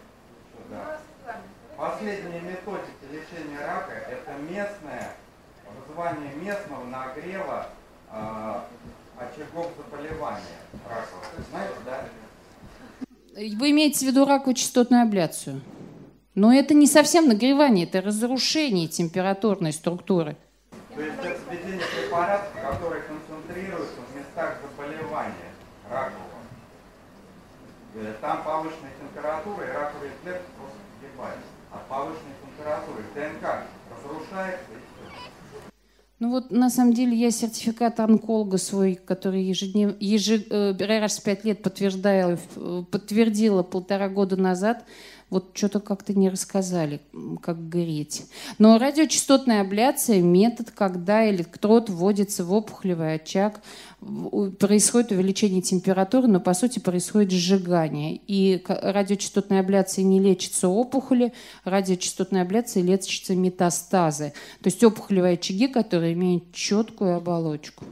Последние методики лечения рака – это местное, вызывание местного нагрева э, очагов заболевания ракового. Знаете, да? Вы имеете в виду раковую частотную абляцию? Но это не совсем нагревание, это разрушение температурной структуры. То есть это введение препаратов, которые концентрируются в местах заболевания ракового. Э, там повышенная температура, и раковые клетки просто погибают от повышенной температуры. ДНК разрушается. Ну вот на самом деле я сертификат онколога свой, который ежедневно, ежед, э, раз в пять лет подтверждала, подтвердила полтора года назад, вот что-то как-то не рассказали, как греть. Но радиочастотная абляция – метод, когда электрод вводится в опухолевый очаг, происходит увеличение температуры, но по сути происходит сжигание. И радиочастотной абляцией не лечится опухоли, радиочастотной абляцией лечатся метастазы. То есть опухолевые очаги, которые имеют четкую оболочку.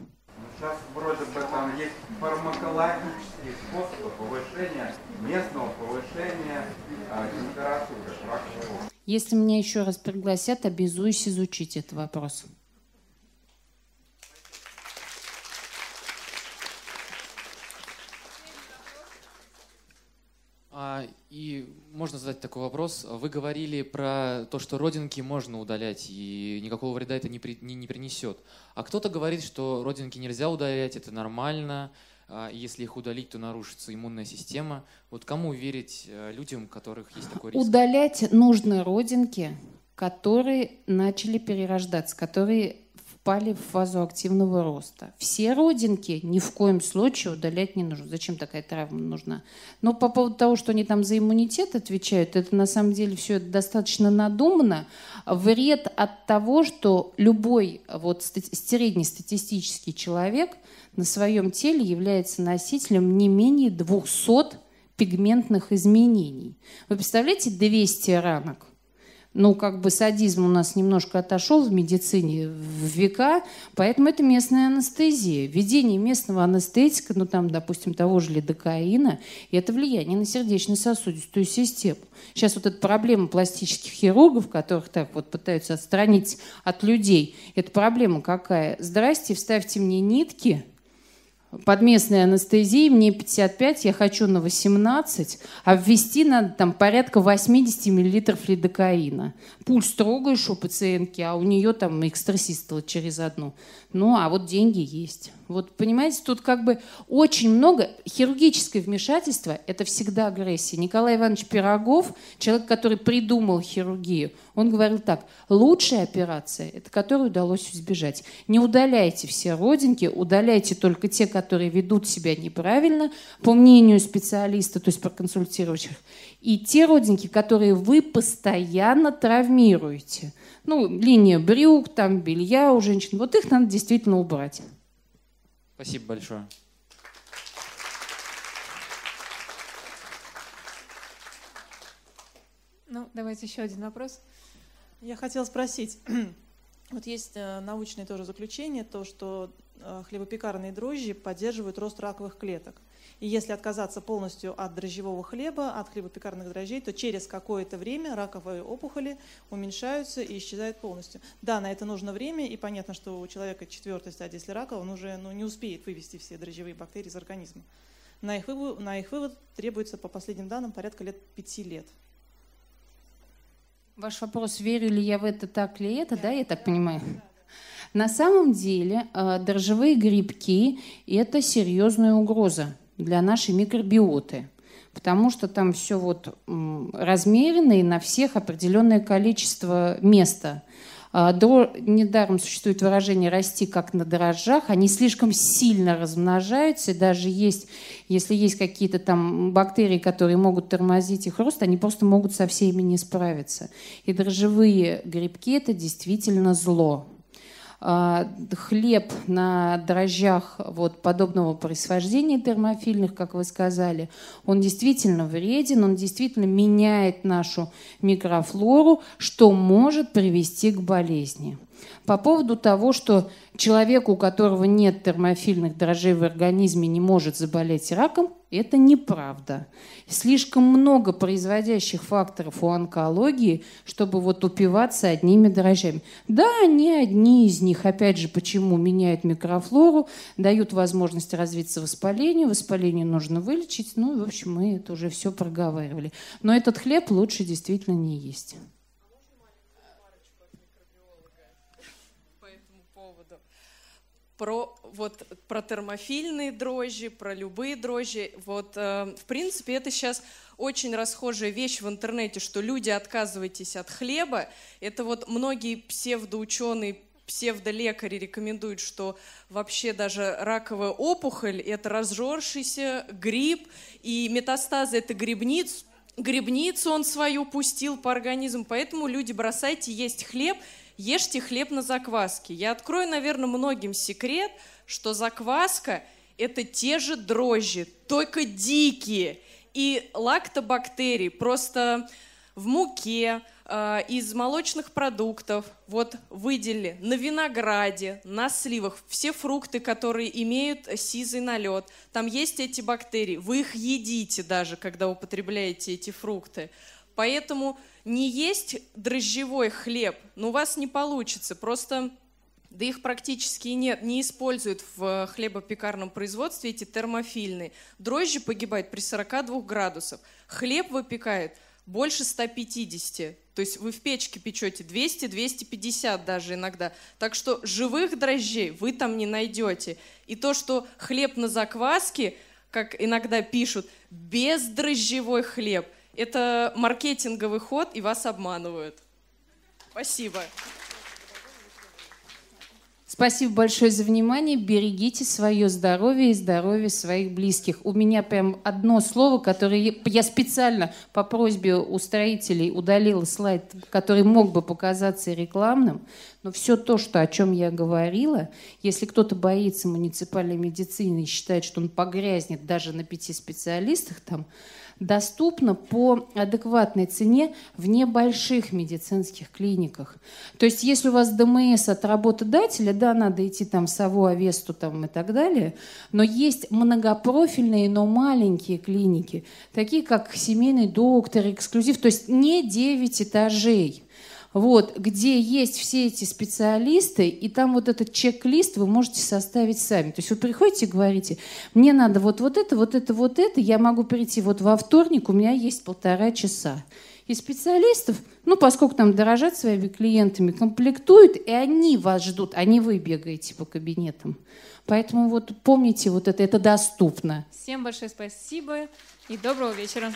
Сейчас вроде бы там есть фармакологические способы повышения, местного повышения а, температуры. Если меня еще раз пригласят, обязуюсь изучить этот вопрос. А, и можно задать такой вопрос. Вы говорили про то, что родинки можно удалять, и никакого вреда это не, при, не, не принесет. А кто-то говорит, что родинки нельзя удалять, это нормально, а если их удалить, то нарушится иммунная система. Вот кому верить э, людям, у которых есть такой риск? Удалять нужны родинки, которые начали перерождаться, которые впали в фазу активного роста. Все родинки ни в коем случае удалять не нужно. Зачем такая травма нужна? Но по поводу того, что они там за иммунитет отвечают, это на самом деле все достаточно надумано. Вред от того, что любой вот среднестатистический человек на своем теле является носителем не менее 200 пигментных изменений. Вы представляете 200 ранок? Ну, как бы садизм у нас немножко отошел в медицине в века, поэтому это местная анестезия. Введение местного анестетика, ну, там, допустим, того же лидокаина, и это влияние на сердечно-сосудистую систему. Сейчас вот эта проблема пластических хирургов, которых так вот пытаются отстранить от людей, это проблема какая? Здрасте, вставьте мне нитки – под местной анестезией, мне 55, я хочу на 18, а ввести надо там порядка 80 миллилитров лидокаина. Пульс трогаешь у пациентки, а у нее там экстрасистола через одну. Ну, а вот деньги есть. Вот, понимаете, тут как бы очень много хирургическое вмешательство – это всегда агрессия. Николай Иванович Пирогов, человек, который придумал хирургию, он говорил так, лучшая операция – это которую удалось избежать. Не удаляйте все родинки, удаляйте только те, которые ведут себя неправильно, по мнению специалиста, то есть проконсультировавших, и те родинки, которые вы постоянно травмируете. Ну, линия брюк, там белья у женщин, вот их надо действительно убрать. Спасибо большое. Ну, давайте еще один вопрос. Я хотела спросить, вот есть э, научное тоже заключение, то, что хлебопекарные дрожжи поддерживают рост раковых клеток. И если отказаться полностью от дрожжевого хлеба, от хлебопекарных дрожжей, то через какое-то время раковые опухоли уменьшаются и исчезают полностью. Да, на это нужно время, и понятно, что у человека четвертой стадии, если рака, он уже ну, не успеет вывести все дрожжевые бактерии из организма. На их, вывод, на их вывод требуется, по последним данным, порядка лет пяти лет. Ваш вопрос, верю ли я в это так ли это, да, я так понимаю? На самом деле э, дрожжевые грибки – это серьезная угроза для нашей микробиоты, потому что там все вот размерено и на всех определенное количество места. А, недаром существует выражение «расти как на дрожжах». Они слишком сильно размножаются. Даже есть, если есть какие-то там бактерии, которые могут тормозить их рост, они просто могут со всеми не справиться. И дрожжевые грибки – это действительно зло. А, хлеб на дрожжах вот подобного происхождения термофильных, как вы сказали, он действительно вреден, он действительно меняет нашу микрофлору, что может привести к болезни. По поводу того, что человек, у которого нет термофильных дрожжей в организме, не может заболеть раком, это неправда. Слишком много производящих факторов у онкологии, чтобы вот упиваться одними дрожжами. Да, они одни из них, опять же, почему меняют микрофлору, дают возможность развиться воспалению, воспаление нужно вылечить, ну, в общем, мы это уже все проговаривали. Но этот хлеб лучше действительно не есть. Про вот про термофильные дрожжи, про любые дрожжи. Вот э, в принципе это сейчас очень расхожая вещь в интернете, что люди отказывайтесь от хлеба. Это вот многие псевдоученые псевдолекари рекомендуют, что вообще даже раковая опухоль – это разжоршийся гриб, и метастазы – это грибниц, грибницу он свою пустил по организму, поэтому люди бросайте есть хлеб – ешьте хлеб на закваске. Я открою, наверное, многим секрет, что закваска – это те же дрожжи, только дикие. И лактобактерии просто в муке, э, из молочных продуктов, вот выделили на винограде, на сливах, все фрукты, которые имеют сизый налет, там есть эти бактерии, вы их едите даже, когда употребляете эти фрукты. Поэтому не есть дрожжевой хлеб, но у вас не получится. Просто да их практически нет, не используют в хлебопекарном производстве эти термофильные. Дрожжи погибают при 42 градусах. Хлеб выпекает больше 150. То есть вы в печке печете 200-250 даже иногда. Так что живых дрожжей вы там не найдете. И то, что хлеб на закваске, как иногда пишут, бездрожжевой хлеб – это маркетинговый ход, и вас обманывают. Спасибо. Спасибо большое за внимание. Берегите свое здоровье и здоровье своих близких. У меня прям одно слово, которое я специально по просьбе у строителей удалила слайд, который мог бы показаться рекламным. Но все то, что, о чем я говорила, если кто-то боится муниципальной медицины и считает, что он погрязнет даже на пяти специалистах, там, доступно по адекватной цене в небольших медицинских клиниках. То есть если у вас ДМС от работодателя, да, надо идти там в САВО, Авесту там и так далее, но есть многопрофильные, но маленькие клиники, такие как семейный доктор, эксклюзив, то есть не 9 этажей вот, где есть все эти специалисты, и там вот этот чек-лист вы можете составить сами. То есть вы приходите и говорите, мне надо вот, вот это, вот это, вот это, я могу прийти вот во вторник, у меня есть полтора часа. И специалистов, ну, поскольку там дорожат своими клиентами, комплектуют, и они вас ждут, а не вы бегаете по кабинетам. Поэтому вот помните, вот это, это доступно. Всем большое спасибо и доброго вечера.